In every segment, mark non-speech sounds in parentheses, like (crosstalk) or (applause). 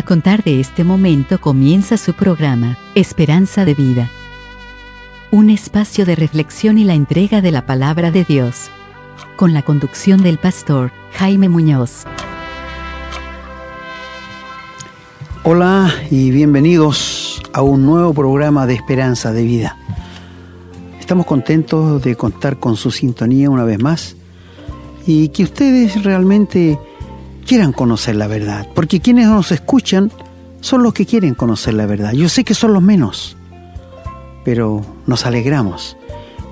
A contar de este momento comienza su programa, Esperanza de Vida. Un espacio de reflexión y la entrega de la palabra de Dios. Con la conducción del pastor Jaime Muñoz. Hola y bienvenidos a un nuevo programa de Esperanza de Vida. Estamos contentos de contar con su sintonía una vez más y que ustedes realmente quieran conocer la verdad, porque quienes nos escuchan son los que quieren conocer la verdad. Yo sé que son los menos, pero nos alegramos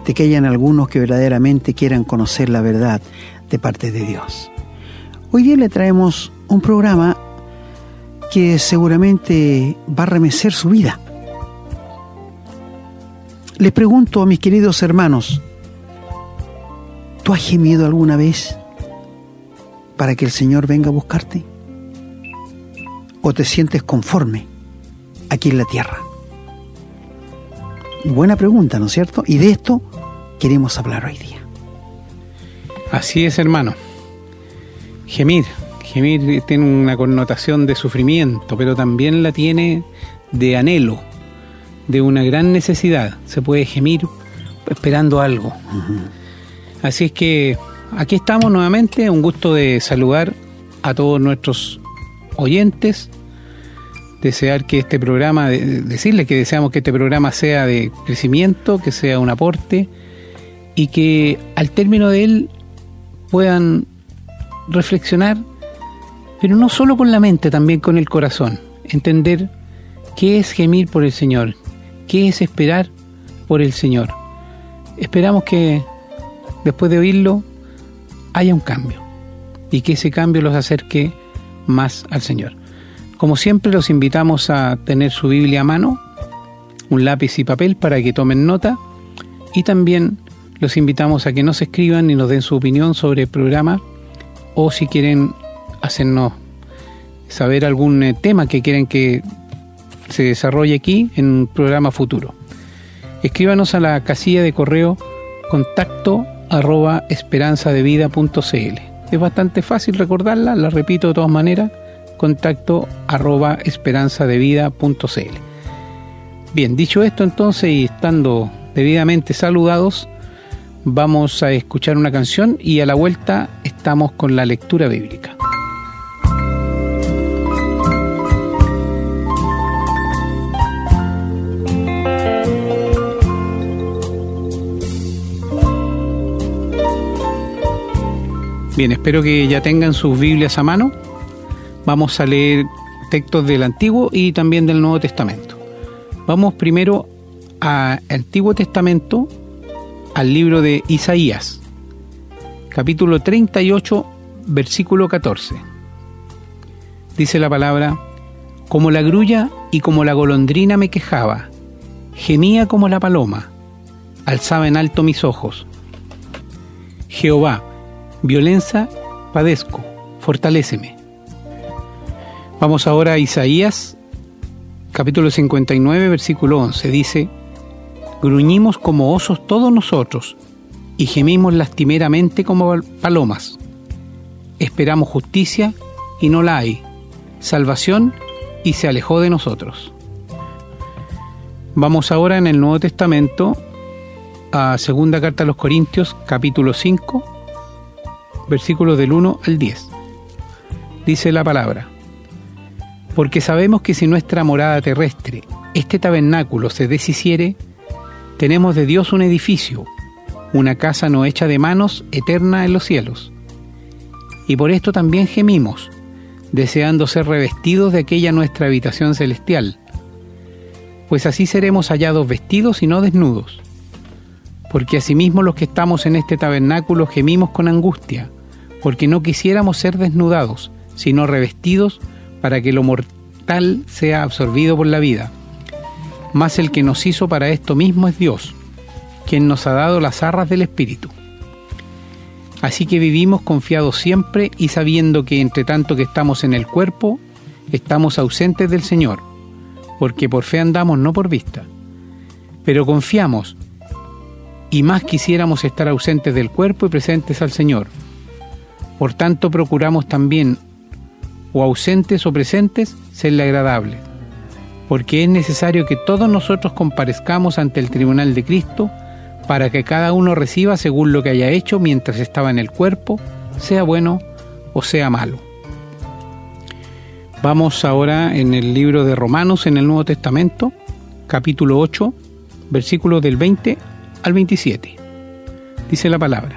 de que hayan algunos que verdaderamente quieran conocer la verdad de parte de Dios. Hoy día le traemos un programa que seguramente va a remecer su vida. Les pregunto a mis queridos hermanos, ¿tú has gemido alguna vez para que el Señor venga a buscarte? ¿O te sientes conforme aquí en la tierra? Buena pregunta, ¿no es cierto? Y de esto queremos hablar hoy día. Así es, hermano. Gemir. Gemir tiene una connotación de sufrimiento, pero también la tiene de anhelo, de una gran necesidad. Se puede gemir esperando algo. Así es que Aquí estamos nuevamente, un gusto de saludar a todos nuestros oyentes, desear que este programa, decirles que deseamos que este programa sea de crecimiento, que sea un aporte y que al término de él puedan reflexionar, pero no solo con la mente, también con el corazón, entender qué es gemir por el Señor, qué es esperar por el Señor. Esperamos que después de oírlo haya un cambio y que ese cambio los acerque más al Señor. Como siempre los invitamos a tener su Biblia a mano, un lápiz y papel para que tomen nota y también los invitamos a que nos escriban y nos den su opinión sobre el programa o si quieren hacernos saber algún eh, tema que quieren que se desarrolle aquí en un programa futuro. Escríbanos a la casilla de correo contacto arroba esperanzadevida.cl. Es bastante fácil recordarla, la repito de todas maneras, contacto arroba esperanzadevida.cl. Bien, dicho esto entonces y estando debidamente saludados, vamos a escuchar una canción y a la vuelta estamos con la lectura bíblica. Bien, espero que ya tengan sus Biblias a mano. Vamos a leer textos del Antiguo y también del Nuevo Testamento. Vamos primero al Antiguo Testamento, al libro de Isaías, capítulo 38, versículo 14. Dice la palabra, como la grulla y como la golondrina me quejaba, gemía como la paloma, alzaba en alto mis ojos. Jehová, violencia padezco, fortaléceme. Vamos ahora a Isaías, capítulo 59, versículo 11. Dice, gruñimos como osos todos nosotros y gemimos lastimeramente como palomas. Esperamos justicia y no la hay, salvación y se alejó de nosotros. Vamos ahora en el Nuevo Testamento a segunda carta a los Corintios, capítulo 5, versículos del 1 al 10. Dice la palabra, porque sabemos que si nuestra morada terrestre, este tabernáculo, se deshiciere, tenemos de Dios un edificio, una casa no hecha de manos, eterna en los cielos. Y por esto también gemimos, deseando ser revestidos de aquella nuestra habitación celestial, pues así seremos hallados vestidos y no desnudos. Porque asimismo los que estamos en este tabernáculo gemimos con angustia, porque no quisiéramos ser desnudados, sino revestidos para que lo mortal sea absorbido por la vida. Mas el que nos hizo para esto mismo es Dios, quien nos ha dado las arras del Espíritu. Así que vivimos confiados siempre y sabiendo que entre tanto que estamos en el cuerpo, estamos ausentes del Señor, porque por fe andamos, no por vista. Pero confiamos, y más quisiéramos estar ausentes del cuerpo y presentes al Señor por tanto, procuramos también o ausentes o presentes, serle agradable, porque es necesario que todos nosotros comparezcamos ante el tribunal de Cristo para que cada uno reciba según lo que haya hecho mientras estaba en el cuerpo, sea bueno o sea malo. Vamos ahora en el libro de Romanos en el Nuevo Testamento, capítulo 8, versículos del 20 al 27. Dice la palabra,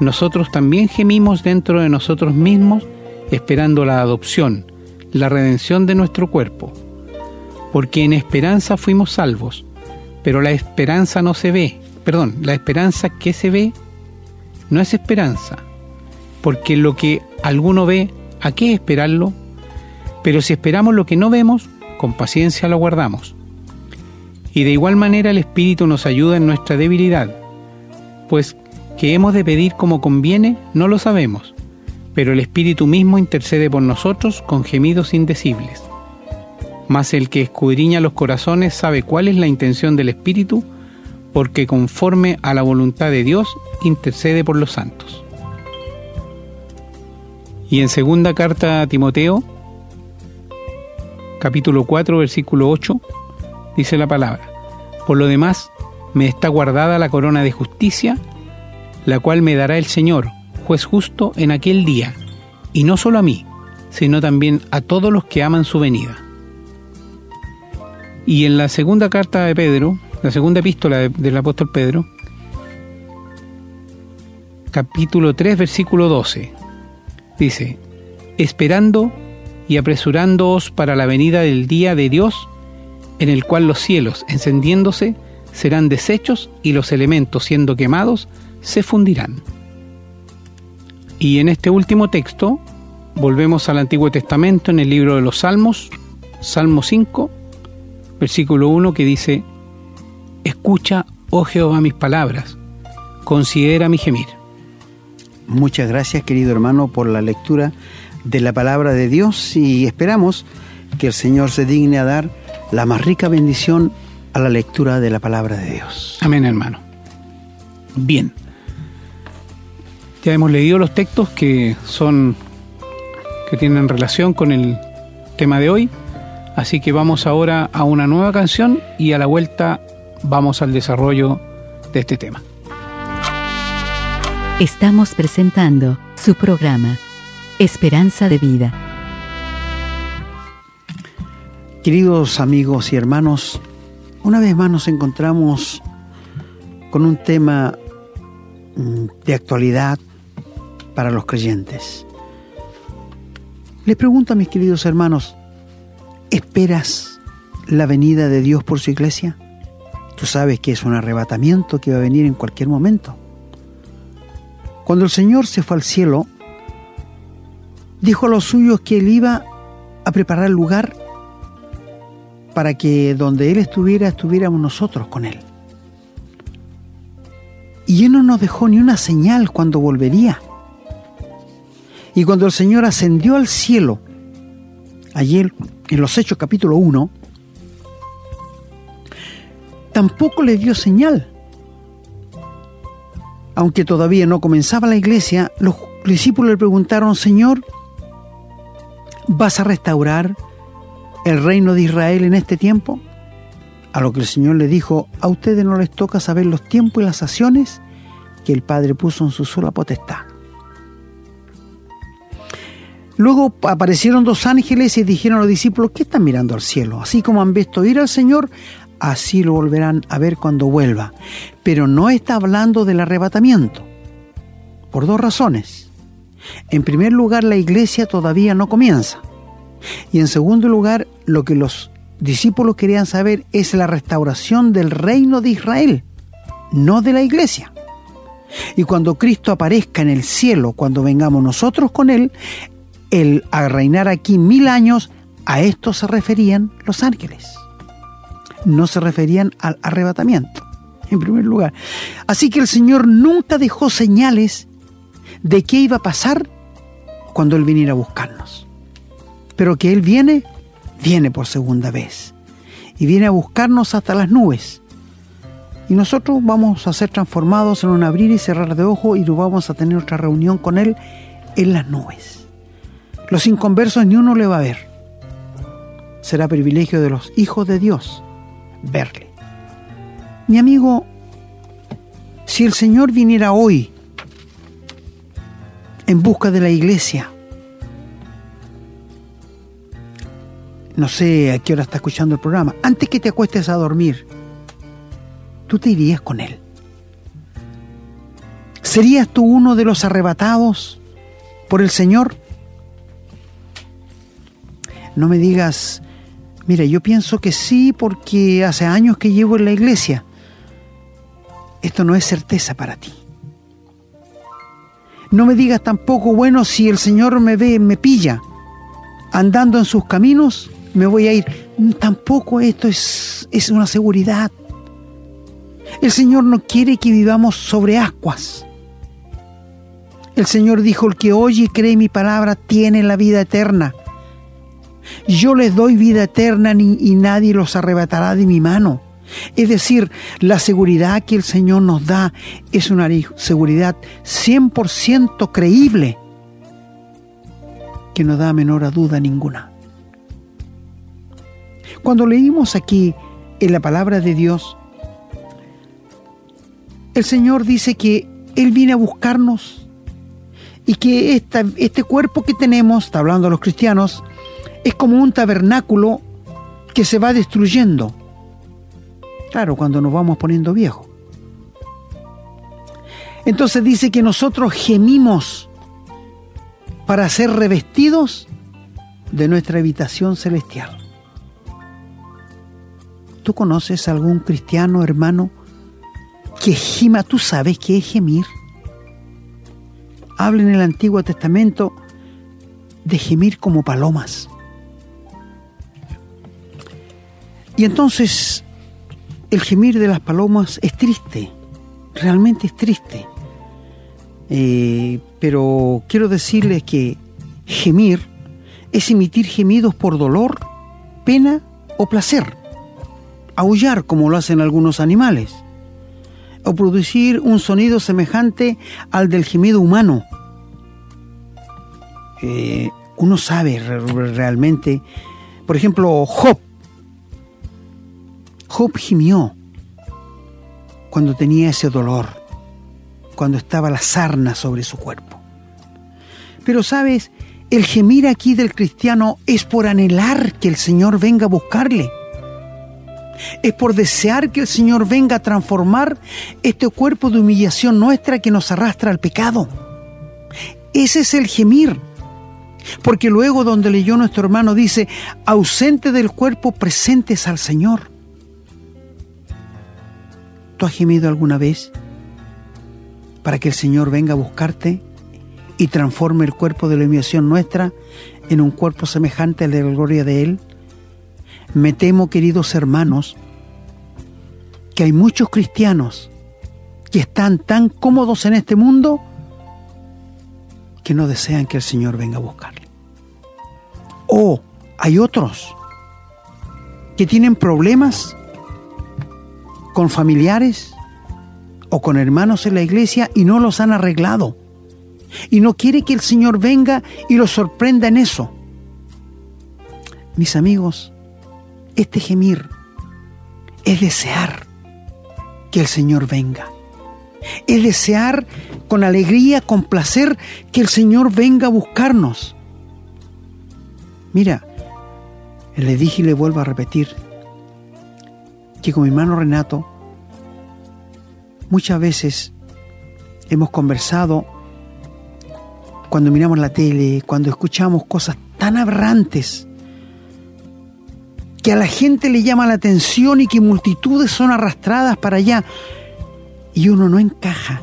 nosotros también gemimos dentro de nosotros mismos esperando la adopción, la redención de nuestro cuerpo. Porque en esperanza fuimos salvos, pero la esperanza no se ve, perdón, la esperanza que se ve no es esperanza, porque lo que alguno ve, ¿a qué esperarlo? Pero si esperamos lo que no vemos, con paciencia lo guardamos. Y de igual manera el Espíritu nos ayuda en nuestra debilidad, pues que hemos de pedir como conviene no lo sabemos, pero el Espíritu mismo intercede por nosotros con gemidos indecibles. Mas el que escudriña los corazones sabe cuál es la intención del Espíritu, porque conforme a la voluntad de Dios intercede por los santos. Y en segunda carta a Timoteo, capítulo 4, versículo 8, dice la palabra, por lo demás, me está guardada la corona de justicia, la cual me dará el Señor, juez justo, en aquel día, y no solo a mí, sino también a todos los que aman su venida. Y en la segunda carta de Pedro, la segunda epístola del apóstol Pedro, capítulo 3, versículo 12, dice, esperando y apresurándoos para la venida del día de Dios, en el cual los cielos, encendiéndose, serán deshechos y los elementos, siendo quemados, se fundirán. Y en este último texto, volvemos al Antiguo Testamento en el libro de los Salmos, Salmo 5, versículo 1, que dice, Escucha, oh Jehová, mis palabras, considera mi gemir. Muchas gracias, querido hermano, por la lectura de la palabra de Dios y esperamos que el Señor se digne a dar la más rica bendición a la lectura de la palabra de Dios. Amén, hermano. Bien. Ya hemos leído los textos que son que tienen relación con el tema de hoy, así que vamos ahora a una nueva canción y a la vuelta vamos al desarrollo de este tema. Estamos presentando su programa Esperanza de vida. Queridos amigos y hermanos, una vez más nos encontramos con un tema mm, de actualidad para los creyentes. Les pregunto a mis queridos hermanos, ¿esperas la venida de Dios por su iglesia? Tú sabes que es un arrebatamiento que va a venir en cualquier momento. Cuando el Señor se fue al cielo, dijo a los suyos que él iba a preparar lugar para que donde él estuviera estuviéramos nosotros con él. Y él no nos dejó ni una señal cuando volvería. Y cuando el Señor ascendió al cielo, ayer en los Hechos capítulo 1, tampoco le dio señal. Aunque todavía no comenzaba la iglesia, los discípulos le preguntaron, Señor, ¿Vas a restaurar el reino de Israel en este tiempo? A lo que el Señor le dijo, a ustedes no les toca saber los tiempos y las acciones que el Padre puso en su sola potestad. Luego aparecieron dos ángeles y dijeron a los discípulos, ¿qué están mirando al cielo? Así como han visto ir al Señor, así lo volverán a ver cuando vuelva. Pero no está hablando del arrebatamiento, por dos razones. En primer lugar, la iglesia todavía no comienza. Y en segundo lugar, lo que los discípulos querían saber es la restauración del reino de Israel, no de la iglesia. Y cuando Cristo aparezca en el cielo, cuando vengamos nosotros con Él, el a reinar aquí mil años, a esto se referían los ángeles. No se referían al arrebatamiento, en primer lugar. Así que el Señor nunca dejó señales de qué iba a pasar cuando Él viniera a buscarnos. Pero que Él viene, viene por segunda vez. Y viene a buscarnos hasta las nubes. Y nosotros vamos a ser transformados en un abrir y cerrar de ojo y vamos a tener otra reunión con Él en las nubes. Los inconversos ni uno le va a ver. Será privilegio de los hijos de Dios verle. Mi amigo, si el Señor viniera hoy en busca de la iglesia, no sé a qué hora está escuchando el programa, antes que te acuestes a dormir, tú te irías con Él. ¿Serías tú uno de los arrebatados por el Señor? No me digas, mira, yo pienso que sí porque hace años que llevo en la iglesia. Esto no es certeza para ti. No me digas tampoco, bueno, si el Señor me ve, me pilla, andando en sus caminos, me voy a ir. Tampoco esto es, es una seguridad. El Señor no quiere que vivamos sobre ascuas. El Señor dijo, el que oye y cree mi palabra tiene la vida eterna. Yo les doy vida eterna y nadie los arrebatará de mi mano. Es decir, la seguridad que el Señor nos da es una seguridad 100% creíble que no da menor duda ninguna. Cuando leímos aquí en la palabra de Dios, el Señor dice que Él viene a buscarnos y que este cuerpo que tenemos, está hablando a los cristianos, es como un tabernáculo que se va destruyendo Claro, cuando nos vamos poniendo viejos. Entonces dice que nosotros gemimos para ser revestidos de nuestra habitación celestial. ¿Tú conoces algún cristiano, hermano, que gima? ¿Tú sabes qué es gemir? Habla en el Antiguo Testamento de gemir como palomas. Y entonces el gemir de las palomas es triste, realmente es triste. Eh, pero quiero decirles que gemir es emitir gemidos por dolor, pena o placer. Aullar como lo hacen algunos animales. O producir un sonido semejante al del gemido humano. Eh, uno sabe realmente, por ejemplo, Job Job gimió cuando tenía ese dolor, cuando estaba la sarna sobre su cuerpo. Pero sabes, el gemir aquí del cristiano es por anhelar que el Señor venga a buscarle. Es por desear que el Señor venga a transformar este cuerpo de humillación nuestra que nos arrastra al pecado. Ese es el gemir. Porque luego donde leyó nuestro hermano dice, ausente del cuerpo, presentes al Señor. ¿Tú has gemido alguna vez para que el Señor venga a buscarte y transforme el cuerpo de la humillación nuestra en un cuerpo semejante al de la gloria de Él? Me temo, queridos hermanos, que hay muchos cristianos que están tan cómodos en este mundo que no desean que el Señor venga a buscarle. O hay otros que tienen problemas con familiares o con hermanos en la iglesia y no los han arreglado. Y no quiere que el Señor venga y los sorprenda en eso. Mis amigos, este gemir es desear que el Señor venga. Es desear con alegría, con placer, que el Señor venga a buscarnos. Mira, le dije y le vuelvo a repetir, que con mi hermano Renato muchas veces hemos conversado cuando miramos la tele, cuando escuchamos cosas tan aberrantes que a la gente le llama la atención y que multitudes son arrastradas para allá y uno no encaja,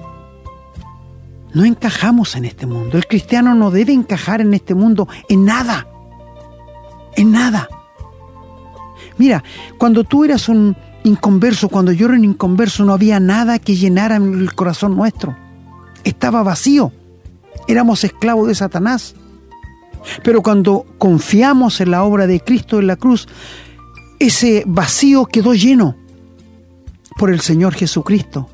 No encajamos en este mundo. El cristiano no debe encajar en este mundo en nada. En nada. Mira, cuando tú eras un inconverso, cuando yo era un inconverso, no había nada que llenara el corazón nuestro. Estaba vacío. Éramos esclavos de Satanás. Pero cuando confiamos en la obra de Cristo en la cruz, ese vacío quedó lleno por el Señor Jesucristo.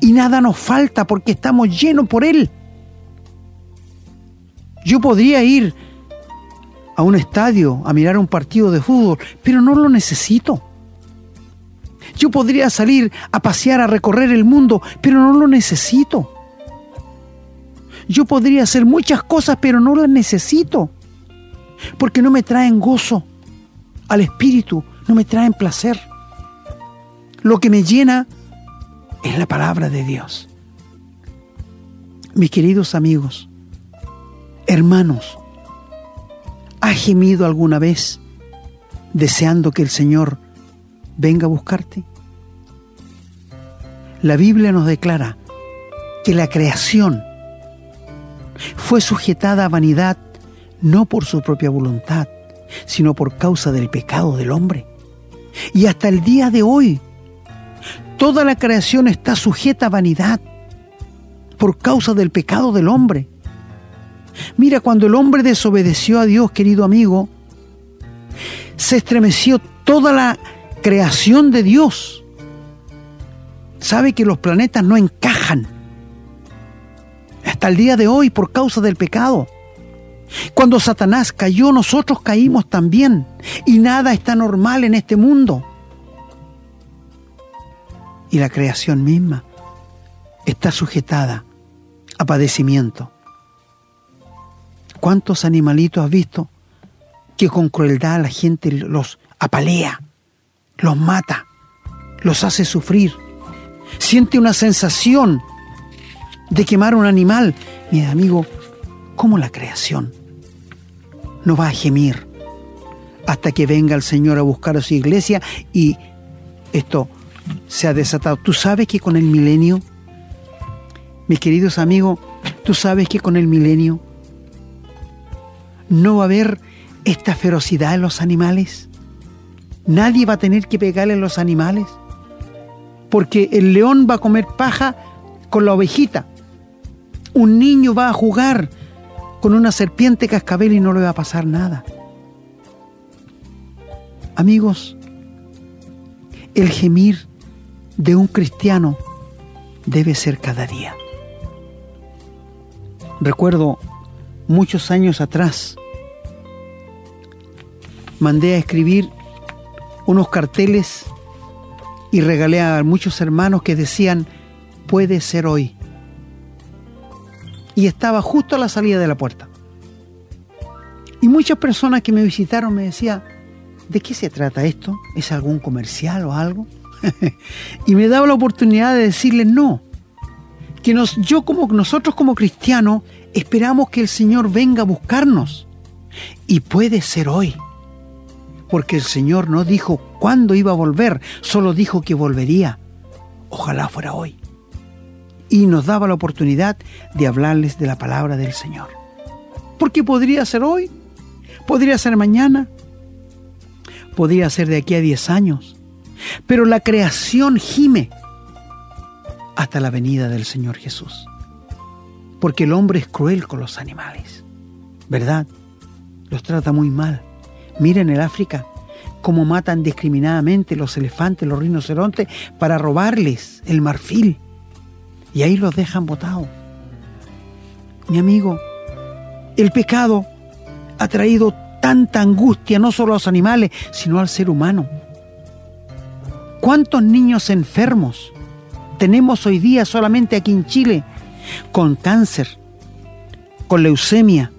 Y nada nos falta porque estamos llenos por Él. Yo podría ir a un estadio a mirar un partido de fútbol, pero no lo necesito. Yo podría salir a pasear, a recorrer el mundo, pero no lo necesito. Yo podría hacer muchas cosas, pero no las necesito. Porque no me traen gozo al espíritu, no me traen placer. Lo que me llena es la palabra de Dios. Mis queridos amigos, hermanos, ¿has gemido alguna vez deseando que el Señor venga a buscarte? La Biblia nos declara que la creación fue sujetada a vanidad no por su propia voluntad, sino por causa del pecado del hombre. Y hasta el día de hoy, toda la creación está sujeta a vanidad por causa del pecado del hombre. Mira, cuando el hombre desobedeció a Dios, querido amigo, se estremeció toda la creación de Dios. Sabe que los planetas no encajan hasta el día de hoy por causa del pecado. Cuando Satanás cayó, nosotros caímos también. Y nada está normal en este mundo. Y la creación misma está sujetada a padecimiento. ¿Cuántos animalitos has visto que con crueldad la gente los apalea, los mata, los hace sufrir? Siente una sensación de quemar un animal. Mi amigo, ¿cómo la creación no va a gemir hasta que venga el Señor a buscar a su iglesia y esto se ha desatado? ¿Tú sabes que con el milenio, mis queridos amigos, tú sabes que con el milenio no va a haber esta ferocidad en los animales? Nadie va a tener que pegarle a los animales porque el león va a comer paja con la ovejita un niño va a jugar con una serpiente cascabel y no le va a pasar nada. Amigos, el gemir de un cristiano debe ser cada día. Recuerdo muchos años atrás, mandé a escribir unos carteles y regalé a muchos hermanos que decían, puede ser hoy y estaba justo a la salida de la puerta. Y muchas personas que me visitaron me decían, ¿de qué se trata esto? ¿Es algún comercial o algo? (laughs) y me daba la oportunidad de decirles no, que nos, yo como nosotros como cristianos esperamos que el Señor venga a buscarnos. Y puede ser hoy, porque el Señor no dijo cuándo iba a volver, solo dijo que volvería. Ojalá fuera hoy y nos daba la oportunidad de hablarles de la palabra del Señor. Porque podría ser hoy, podría ser mañana, podría ser de aquí a 10 años, pero la creación gime hasta la venida del Señor Jesús. Porque el hombre es cruel con los animales, ¿verdad? Los trata muy mal. Miren el África, cómo matan discriminadamente los elefantes, los rinocerontes, para robarles el marfil y ahí los dejan botados. Mi amigo, el pecado ha traído tanta angustia no solo a los animales, sino al ser humano. ¿Cuántos niños enfermos tenemos hoy día solamente aquí en Chile con cáncer, con leucemia,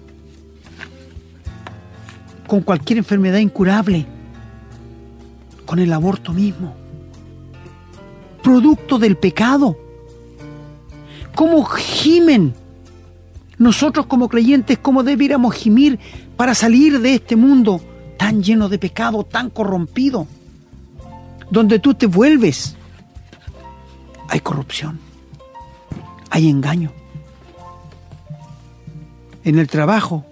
con cualquier enfermedad incurable, con el aborto mismo? Producto del pecado cómo gimen. Nosotros como creyentes, cómo debiéramos gimir para salir de este mundo tan lleno de pecado, tan corrompido, donde tú te vuelves. Hay corrupción, hay engaño, En el trabajo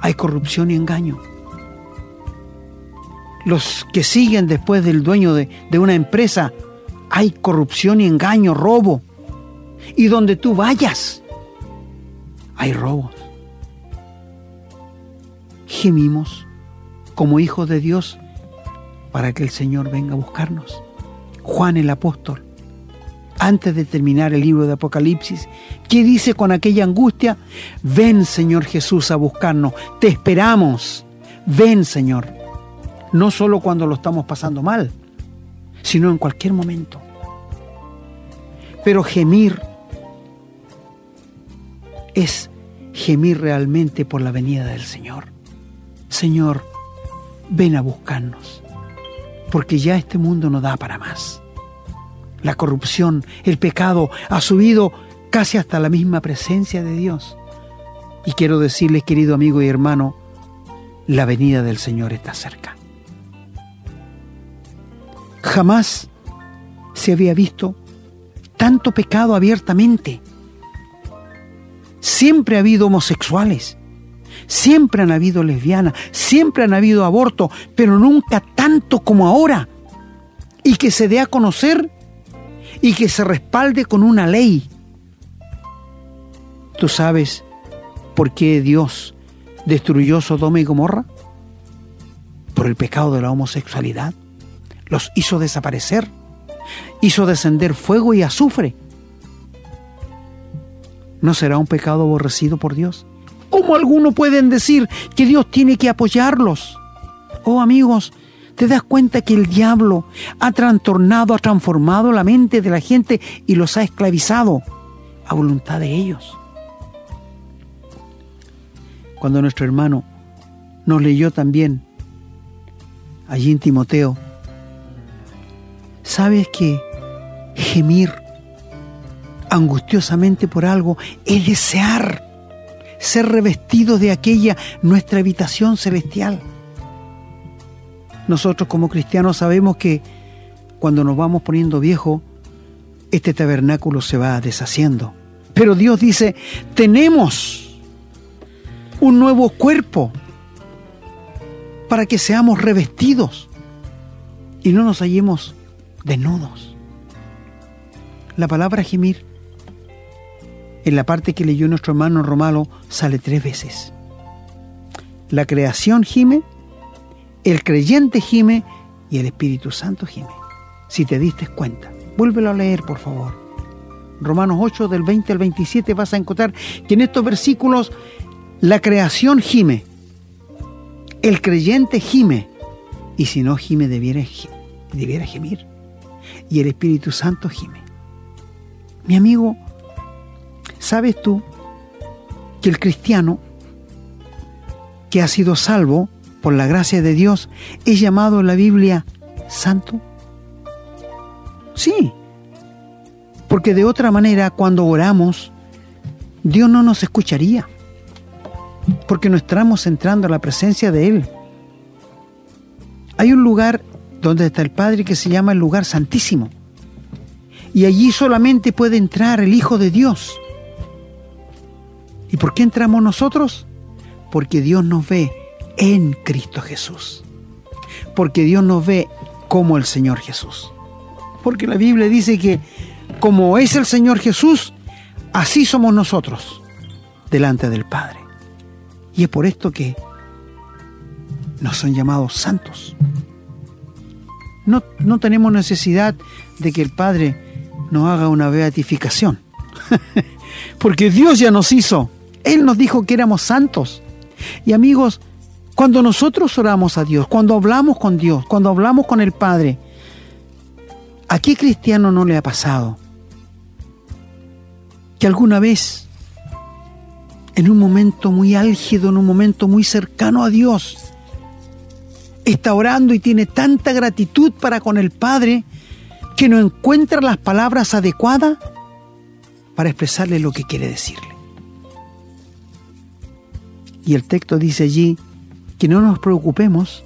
hay corrupción y engaño. Los que siguen después del dueño de, de una empresa, hay corrupción y engaño, robo. Y donde tú vayas, hay robos. Gemimos como hijos de Dios para que el Señor venga a buscarnos. Juan el apóstol, antes de terminar el libro de Apocalipsis, ¿qué dice con aquella angustia? Ven Señor Jesús a buscarnos, te esperamos. Ven Señor. No solo cuando lo estamos pasando mal, sino en cualquier momento. Pero gemir es gemir realmente por la venida del Señor. Señor, ven a buscarnos, porque ya este mundo no da para más. La corrupción, el pecado ha subido casi hasta la misma presencia de Dios. Y quiero decirles, querido amigo y hermano, la venida del Señor está cerca. Jamás se había visto tanto pecado abiertamente. Siempre ha habido homosexuales, siempre han habido lesbianas, siempre han habido aborto, pero nunca tanto como ahora. Y que se dé a conocer y que se respalde con una ley. ¿Tú sabes por qué Dios destruyó Sodoma y Gomorra? Por el pecado de la homosexualidad. Los hizo desaparecer. Hizo descender fuego y azufre. ¿No será un pecado aborrecido por Dios? ¿Cómo algunos pueden decir que Dios tiene que apoyarlos? Oh amigos, ¿te das cuenta que el diablo ha trastornado, ha transformado la mente de la gente y los ha esclavizado a voluntad de ellos? Cuando nuestro hermano nos leyó también allí en Timoteo, ¿sabes que gemir angustiosamente por algo es desear ser revestidos de aquella nuestra habitación celestial. Nosotros como cristianos sabemos que cuando nos vamos poniendo viejos, este tabernáculo se va deshaciendo. Pero Dios dice, tenemos un nuevo cuerpo para que seamos revestidos y no nos hallemos desnudos. La palabra gemir en la parte que leyó nuestro hermano Romalo sale tres veces. La creación gime, el creyente gime y el Espíritu Santo gime. Si te diste cuenta, vuélvelo a leer, por favor. Romanos 8 del 20 al 27 vas a encontrar que en estos versículos la creación gime, el creyente gime, y si no gime debiera, debiera gemir, y el Espíritu Santo gime. Mi amigo, ¿Sabes tú que el cristiano que ha sido salvo por la gracia de Dios es llamado en la Biblia santo? Sí, porque de otra manera cuando oramos, Dios no nos escucharía, porque no estamos entrando a la presencia de Él. Hay un lugar donde está el Padre que se llama el lugar santísimo, y allí solamente puede entrar el Hijo de Dios. ¿Y por qué entramos nosotros? Porque Dios nos ve en Cristo Jesús. Porque Dios nos ve como el Señor Jesús. Porque la Biblia dice que como es el Señor Jesús, así somos nosotros delante del Padre. Y es por esto que nos son llamados santos. No, no tenemos necesidad de que el Padre nos haga una beatificación. (laughs) Porque Dios ya nos hizo él nos dijo que éramos santos. Y amigos, cuando nosotros oramos a Dios, cuando hablamos con Dios, cuando hablamos con el Padre, ¿a qué cristiano no le ha pasado? Que alguna vez, en un momento muy álgido, en un momento muy cercano a Dios, está orando y tiene tanta gratitud para con el Padre que no encuentra las palabras adecuadas para expresarle lo que quiere decirle. Y el texto dice allí que no nos preocupemos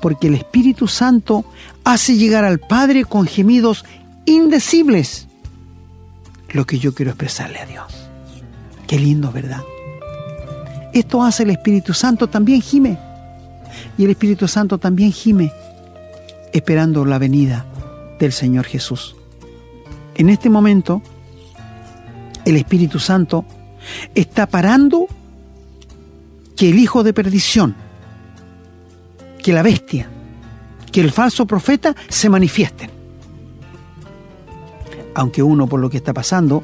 porque el Espíritu Santo hace llegar al Padre con gemidos indecibles lo que yo quiero expresarle a Dios. Qué lindo, ¿verdad? Esto hace el Espíritu Santo también gime. Y el Espíritu Santo también gime esperando la venida del Señor Jesús. En este momento, el Espíritu Santo está parando que el hijo de perdición, que la bestia, que el falso profeta se manifiesten. Aunque uno por lo que está pasando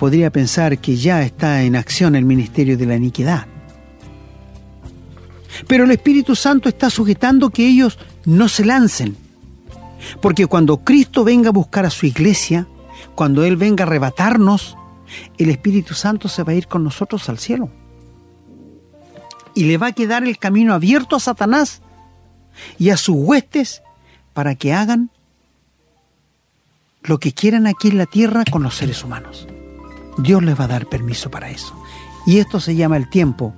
podría pensar que ya está en acción el ministerio de la iniquidad. Pero el Espíritu Santo está sujetando que ellos no se lancen. Porque cuando Cristo venga a buscar a su iglesia, cuando Él venga a arrebatarnos, el Espíritu Santo se va a ir con nosotros al cielo. Y le va a quedar el camino abierto a Satanás y a sus huestes para que hagan lo que quieran aquí en la tierra con los seres humanos. Dios les va a dar permiso para eso. Y esto se llama el tiempo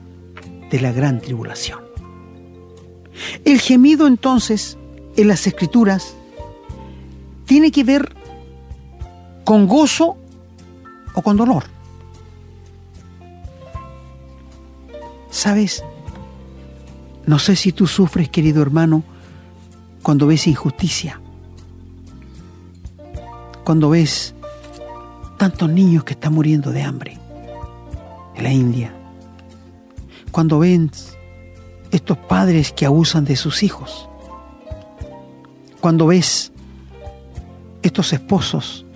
de la gran tribulación. El gemido entonces en las escrituras tiene que ver con gozo o con dolor. ¿Sabes? No sé si tú sufres, querido hermano, cuando ves injusticia, cuando ves tantos niños que están muriendo de hambre en la India, cuando ves estos padres que abusan de sus hijos, cuando ves estos esposos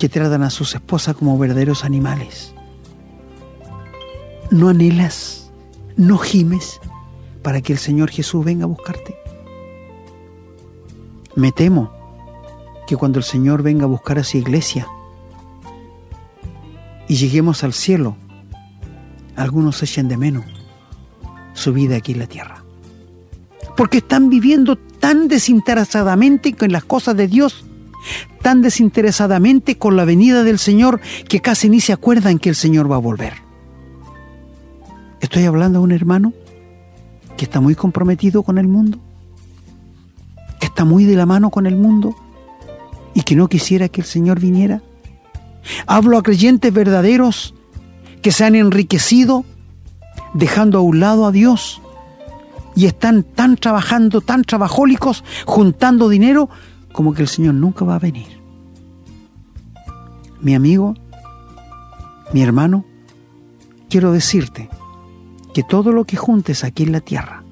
que tratan a sus esposas como verdaderos animales. ¿No anhelas, no gimes para que el Señor Jesús venga a buscarte? Me temo que cuando el Señor venga a buscar a su iglesia y lleguemos al cielo, algunos echen de menos su vida aquí en la tierra. Porque están viviendo tan desinteresadamente con las cosas de Dios tan desinteresadamente con la venida del Señor que casi ni se acuerdan que el Señor va a volver. Estoy hablando a un hermano que está muy comprometido con el mundo, que está muy de la mano con el mundo y que no quisiera que el Señor viniera. Hablo a creyentes verdaderos que se han enriquecido dejando a un lado a Dios y están tan trabajando, tan trabajólicos, juntando dinero como que el Señor nunca va a venir. Mi amigo, mi hermano, quiero decirte que todo lo que juntes aquí en la tierra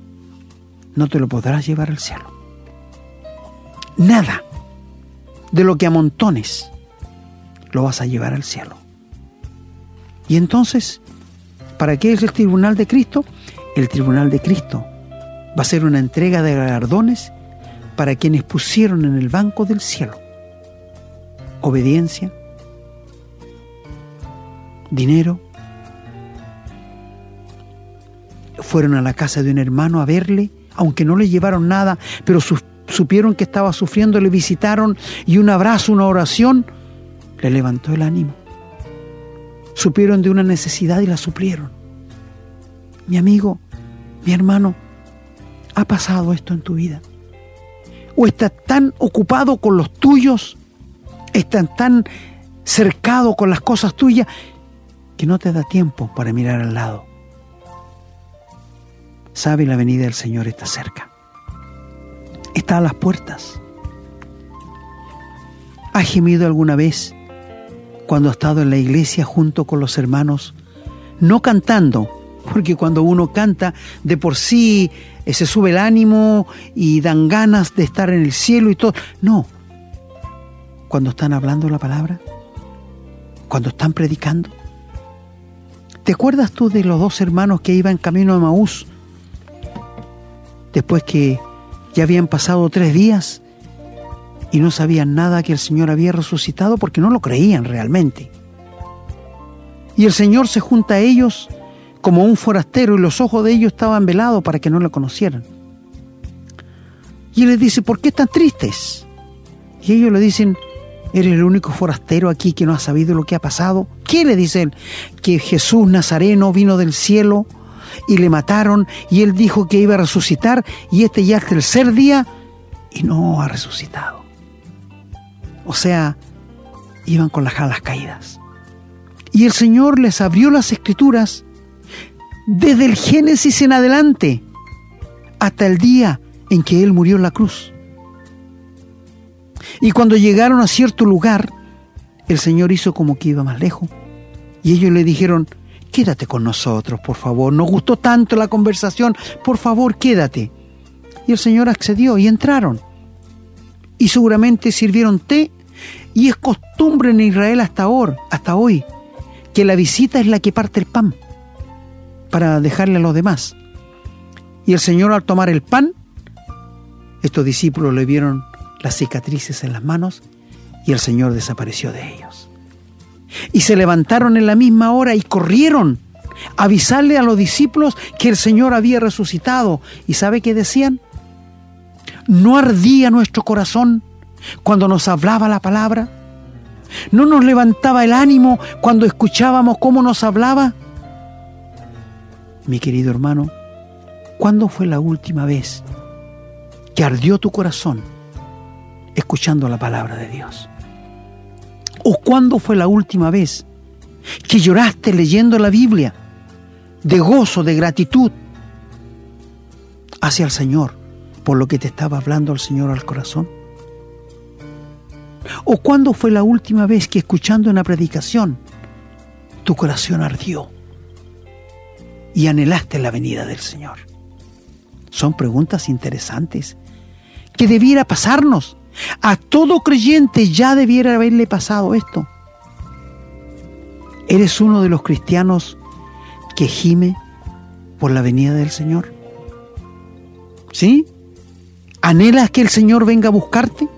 no te lo podrás llevar al cielo. Nada de lo que amontones lo vas a llevar al cielo. Y entonces, ¿para qué es el tribunal de Cristo? El tribunal de Cristo va a ser una entrega de galardones para quienes pusieron en el banco del cielo obediencia, dinero, fueron a la casa de un hermano a verle, aunque no le llevaron nada, pero supieron que estaba sufriendo, le visitaron y un abrazo, una oración, le levantó el ánimo. Supieron de una necesidad y la suplieron. Mi amigo, mi hermano, ha pasado esto en tu vida o estás tan ocupado con los tuyos, estás tan cercado con las cosas tuyas, que no te da tiempo para mirar al lado. Sabe la venida del Señor está cerca. Está a las puertas. ¿Has gemido alguna vez cuando ha estado en la iglesia junto con los hermanos? No cantando, porque cuando uno canta de por sí eh, se sube el ánimo y dan ganas de estar en el cielo y todo. No. Cuando están hablando la palabra, cuando están predicando. ¿Te acuerdas tú de los dos hermanos que iban camino a Maús? Después que ya habían pasado tres días y no sabían nada que el Señor había resucitado porque no lo creían realmente. Y el Señor se junta a ellos como un forastero y los ojos de ellos estaban velados para que no lo conocieran. Y él les dice, ¿por qué están tristes? Y ellos le dicen, ¿eres el único forastero aquí que no ha sabido lo que ha pasado? ¿Qué le dicen? Que Jesús Nazareno vino del cielo y le mataron y él dijo que iba a resucitar y este ya es el tercer día y no ha resucitado. O sea, iban con las alas caídas. Y el Señor les abrió las escrituras desde el Génesis en adelante hasta el día en que Él murió en la cruz. Y cuando llegaron a cierto lugar, el Señor hizo como que iba más lejos. Y ellos le dijeron, quédate con nosotros, por favor. Nos gustó tanto la conversación, por favor, quédate. Y el Señor accedió y entraron. Y seguramente sirvieron té. Y es costumbre en Israel hasta ahora, hasta hoy, que la visita es la que parte el pan para dejarle a los demás. Y el Señor al tomar el pan, estos discípulos le vieron las cicatrices en las manos y el Señor desapareció de ellos. Y se levantaron en la misma hora y corrieron a avisarle a los discípulos que el Señor había resucitado. ¿Y sabe qué decían? ¿No ardía nuestro corazón cuando nos hablaba la palabra? ¿No nos levantaba el ánimo cuando escuchábamos cómo nos hablaba? Mi querido hermano, ¿cuándo fue la última vez que ardió tu corazón escuchando la palabra de Dios? ¿O cuándo fue la última vez que lloraste leyendo la Biblia de gozo, de gratitud hacia el Señor por lo que te estaba hablando el Señor al corazón? ¿O cuándo fue la última vez que escuchando una predicación tu corazón ardió y anhelaste la venida del Señor? Son preguntas interesantes que debiera pasarnos. A todo creyente ya debiera haberle pasado esto. ¿Eres uno de los cristianos que gime por la venida del Señor? ¿Sí? ¿Anhelas que el Señor venga a buscarte?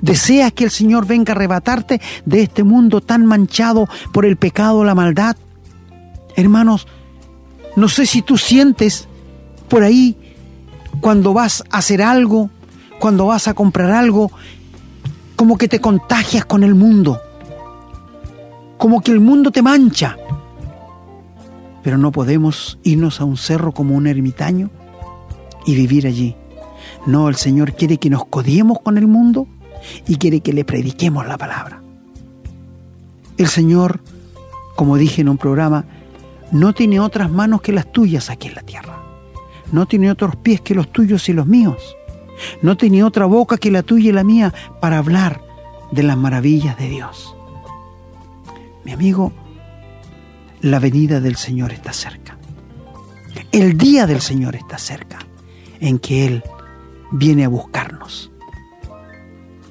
¿Deseas que el Señor venga a arrebatarte de este mundo tan manchado por el pecado, la maldad? Hermanos, no sé si tú sientes por ahí cuando vas a hacer algo, cuando vas a comprar algo, como que te contagias con el mundo, como que el mundo te mancha. Pero no podemos irnos a un cerro como un ermitaño y vivir allí. No, el Señor quiere que nos codiemos con el mundo y quiere que le prediquemos la palabra. El Señor, como dije en un programa, no tiene otras manos que las tuyas aquí en la tierra. No tiene otros pies que los tuyos y los míos. No tiene otra boca que la tuya y la mía para hablar de las maravillas de Dios. Mi amigo, la venida del Señor está cerca. El día del Señor está cerca, en que Él viene a buscarnos.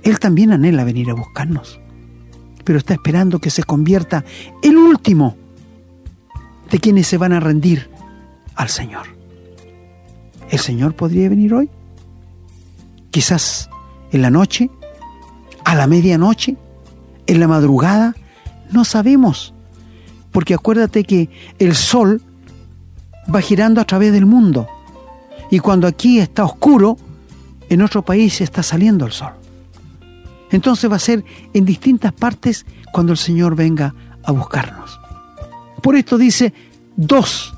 Él también anhela venir a buscarnos, pero está esperando que se convierta el último de quienes se van a rendir al Señor. ¿El Señor podría venir hoy? Quizás en la noche, a la medianoche, en la madrugada, no sabemos. Porque acuérdate que el sol va girando a través del mundo. Y cuando aquí está oscuro, en otro país está saliendo el sol. Entonces va a ser en distintas partes cuando el Señor venga a buscarnos. Por esto dice, dos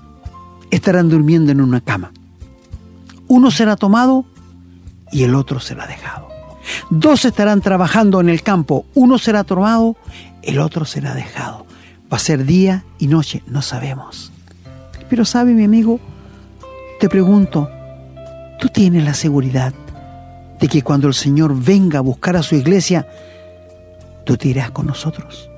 estarán durmiendo en una cama. Uno será tomado y el otro será dejado. Dos estarán trabajando en el campo. Uno será tomado, el otro será dejado. Va a ser día y noche, no sabemos. Pero sabe mi amigo, te pregunto, ¿tú tienes la seguridad de que cuando el Señor venga a buscar a su iglesia, tú te irás con nosotros?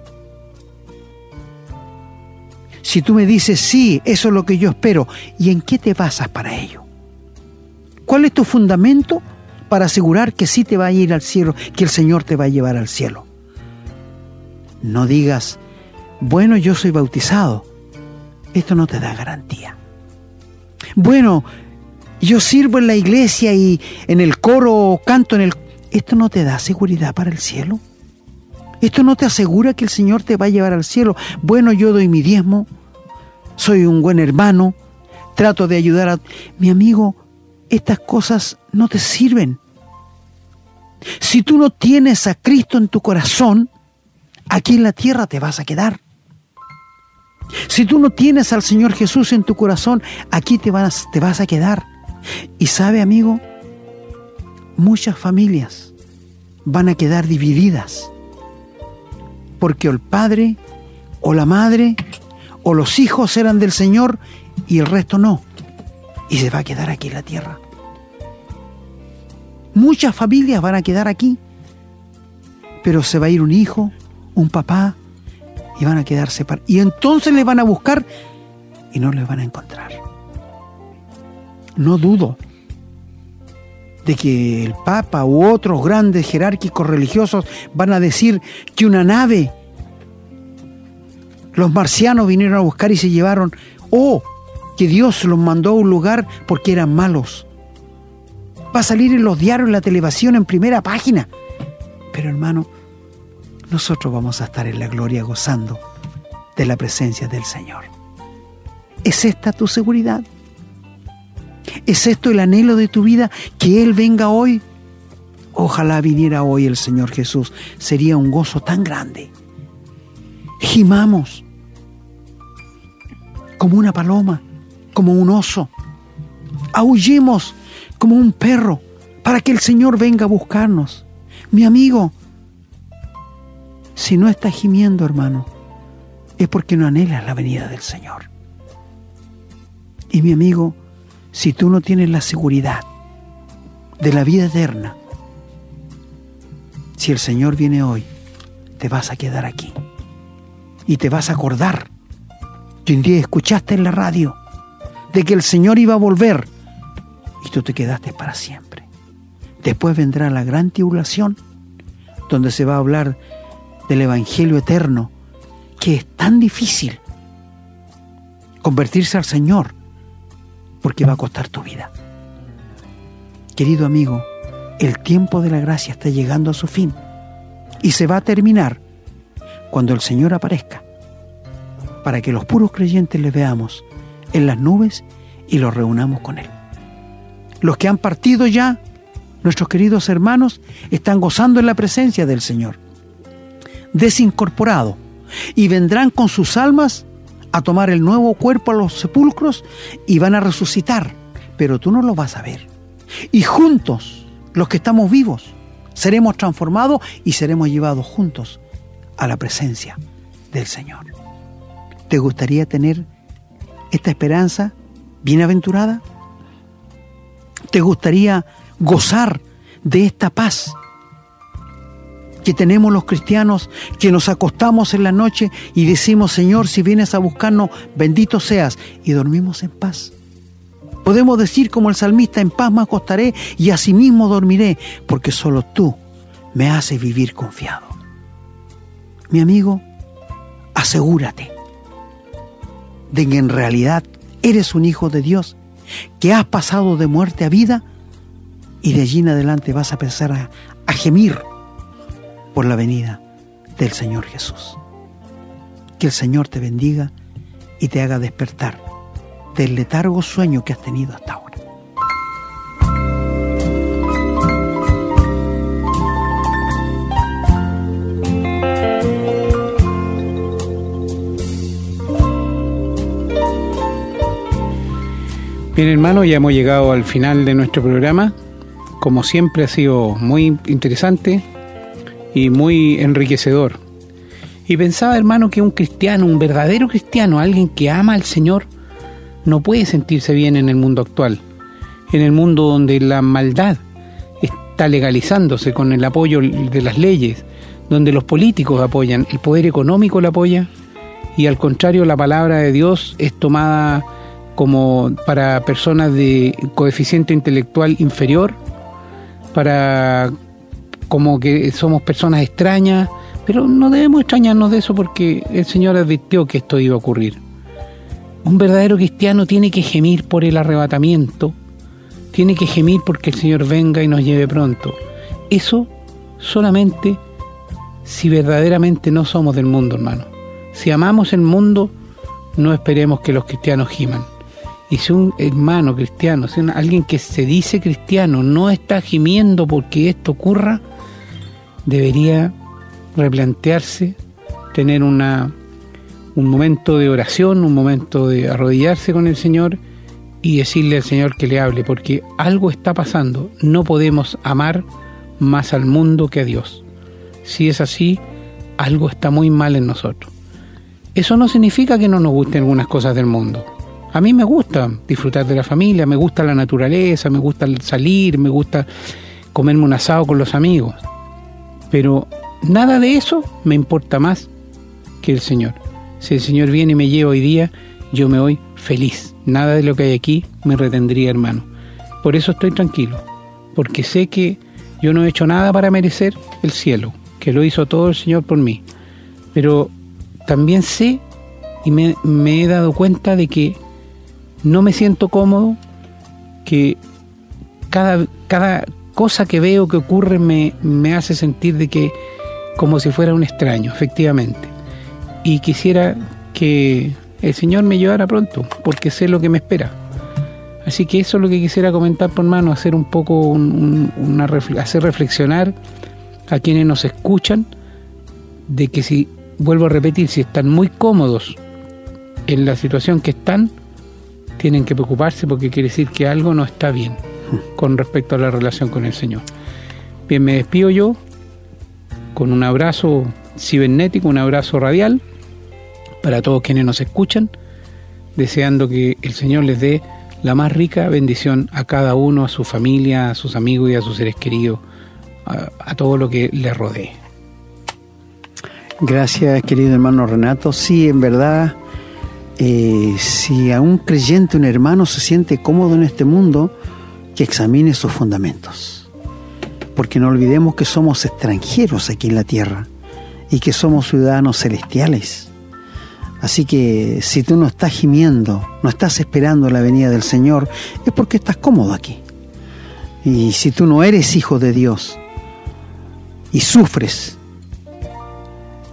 Si tú me dices, sí, eso es lo que yo espero, ¿y en qué te basas para ello? ¿Cuál es tu fundamento para asegurar que sí te va a ir al cielo, que el Señor te va a llevar al cielo? No digas, bueno, yo soy bautizado. Esto no te da garantía. Bueno, yo sirvo en la iglesia y en el coro canto en el... ¿Esto no te da seguridad para el cielo? Esto no te asegura que el Señor te va a llevar al cielo. Bueno, yo doy mi diezmo, soy un buen hermano, trato de ayudar a... Mi amigo, estas cosas no te sirven. Si tú no tienes a Cristo en tu corazón, aquí en la tierra te vas a quedar. Si tú no tienes al Señor Jesús en tu corazón, aquí te vas, te vas a quedar. Y sabe, amigo, muchas familias van a quedar divididas porque el padre o la madre o los hijos eran del Señor y el resto no. Y se va a quedar aquí en la tierra. Muchas familias van a quedar aquí, pero se va a ir un hijo, un papá, y van a quedar separados. Y entonces le van a buscar y no les van a encontrar. No dudo de que el Papa u otros grandes jerárquicos religiosos van a decir que una nave los marcianos vinieron a buscar y se llevaron, o que Dios los mandó a un lugar porque eran malos. Va a salir en los diarios, en la televisión, en primera página. Pero hermano, nosotros vamos a estar en la gloria gozando de la presencia del Señor. ¿Es esta tu seguridad? ¿Es esto el anhelo de tu vida? Que Él venga hoy. Ojalá viniera hoy el Señor Jesús. Sería un gozo tan grande. Gimamos como una paloma, como un oso. Aullemos como un perro para que el Señor venga a buscarnos. Mi amigo, si no estás gimiendo, hermano, es porque no anhelas la venida del Señor. Y mi amigo, si tú no tienes la seguridad de la vida eterna, si el Señor viene hoy, te vas a quedar aquí y te vas a acordar que un día escuchaste en la radio de que el Señor iba a volver y tú te quedaste para siempre. Después vendrá la gran tribulación donde se va a hablar del Evangelio eterno que es tan difícil convertirse al Señor porque va a costar tu vida. Querido amigo, el tiempo de la gracia está llegando a su fin y se va a terminar cuando el Señor aparezca para que los puros creyentes le veamos en las nubes y los reunamos con Él. Los que han partido ya, nuestros queridos hermanos, están gozando en la presencia del Señor, desincorporado, y vendrán con sus almas a tomar el nuevo cuerpo a los sepulcros y van a resucitar, pero tú no lo vas a ver. Y juntos, los que estamos vivos, seremos transformados y seremos llevados juntos a la presencia del Señor. ¿Te gustaría tener esta esperanza bienaventurada? ¿Te gustaría gozar de esta paz que tenemos los cristianos, que nos acostamos en la noche y decimos, Señor, si vienes a buscarnos, bendito seas, y dormimos en paz. Podemos decir como el salmista, en paz me acostaré y asimismo dormiré, porque solo tú me haces vivir confiado. Mi amigo, asegúrate de que en realidad eres un hijo de Dios, que has pasado de muerte a vida y de allí en adelante vas a empezar a, gemir por la venida del Señor Jesús. Que el Señor te bendiga y te haga despertar del letargo sueño que has tenido hasta ahora. Bien hermano, ya hemos llegado al final de nuestro programa. Como siempre ha sido muy interesante, y muy enriquecedor. Y pensaba, hermano, que un cristiano, un verdadero cristiano, alguien que ama al Señor, no puede sentirse bien en el mundo actual, en el mundo donde la maldad está legalizándose con el apoyo de las leyes, donde los políticos apoyan, el poder económico la apoya, y al contrario la palabra de Dios es tomada como para personas de coeficiente intelectual inferior, para como que somos personas extrañas, pero no debemos extrañarnos de eso porque el Señor advirtió que esto iba a ocurrir. Un verdadero cristiano tiene que gemir por el arrebatamiento, tiene que gemir porque el Señor venga y nos lleve pronto. Eso solamente si verdaderamente no somos del mundo, hermano. Si amamos el mundo, no esperemos que los cristianos giman. Y si un hermano cristiano, si alguien que se dice cristiano, no está gimiendo porque esto ocurra, debería replantearse, tener una, un momento de oración, un momento de arrodillarse con el Señor y decirle al Señor que le hable, porque algo está pasando. No podemos amar más al mundo que a Dios. Si es así, algo está muy mal en nosotros. Eso no significa que no nos gusten algunas cosas del mundo. A mí me gusta disfrutar de la familia, me gusta la naturaleza, me gusta salir, me gusta comerme un asado con los amigos. Pero nada de eso me importa más que el Señor. Si el Señor viene y me lleva hoy día, yo me voy feliz. Nada de lo que hay aquí me retendría, hermano. Por eso estoy tranquilo, porque sé que yo no he hecho nada para merecer el cielo, que lo hizo todo el Señor por mí. Pero también sé y me, me he dado cuenta de que no me siento cómodo, que cada, cada cosa que veo que ocurre me, me hace sentir de que como si fuera un extraño, efectivamente. Y quisiera que el Señor me llevara pronto, porque sé lo que me espera. Así que eso es lo que quisiera comentar por mano, hacer un poco una hacer reflexionar a quienes nos escuchan de que si vuelvo a repetir, si están muy cómodos en la situación que están, tienen que preocuparse porque quiere decir que algo no está bien con respecto a la relación con el Señor. Bien, me despido yo con un abrazo cibernético, un abrazo radial para todos quienes nos escuchan, deseando que el Señor les dé la más rica bendición a cada uno, a su familia, a sus amigos y a sus seres queridos, a, todo lo que les rodee. Gracias, querido hermano Renato. Sí, en verdad, eh, si a un creyente, un hermano se siente cómodo en este mundo, que examine sus fundamentos. Porque no olvidemos que somos extranjeros aquí en la tierra y que somos ciudadanos celestiales. Así que si tú no estás gimiendo, no estás esperando la venida del Señor, es porque estás cómodo aquí. Y si tú no eres hijo de Dios y sufres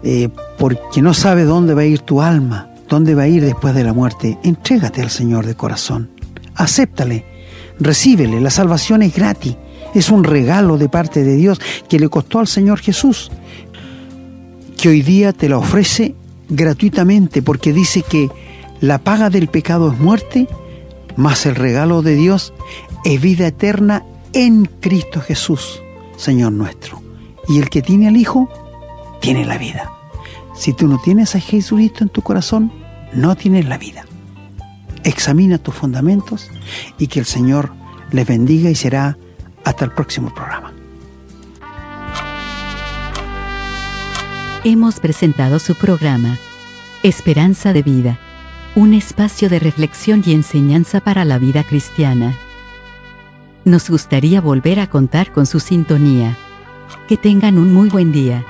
eh, porque no sabes dónde va a ir tu alma, dónde va a ir después de la muerte, entrégate al Señor de corazón. Acéptale, recíbele. La salvación es gratis. Es un regalo de parte de Dios que le costó al Señor Jesús, que hoy día te la ofrece gratuitamente porque dice que la paga del pecado es muerte, mas el regalo de Dios es vida eterna en Cristo Jesús, Señor nuestro. Y el que tiene al Hijo, tiene la vida. Si tú no tienes a Jesucristo en tu corazón, no tienes la vida. Examina tus fundamentos y que el Señor les bendiga y será hasta el próximo programa. Hemos presentado su programa Esperanza de Vida, un espacio de reflexión y enseñanza para la vida cristiana. Nos gustaría volver a contar con su sintonía. Que tengan un muy buen día.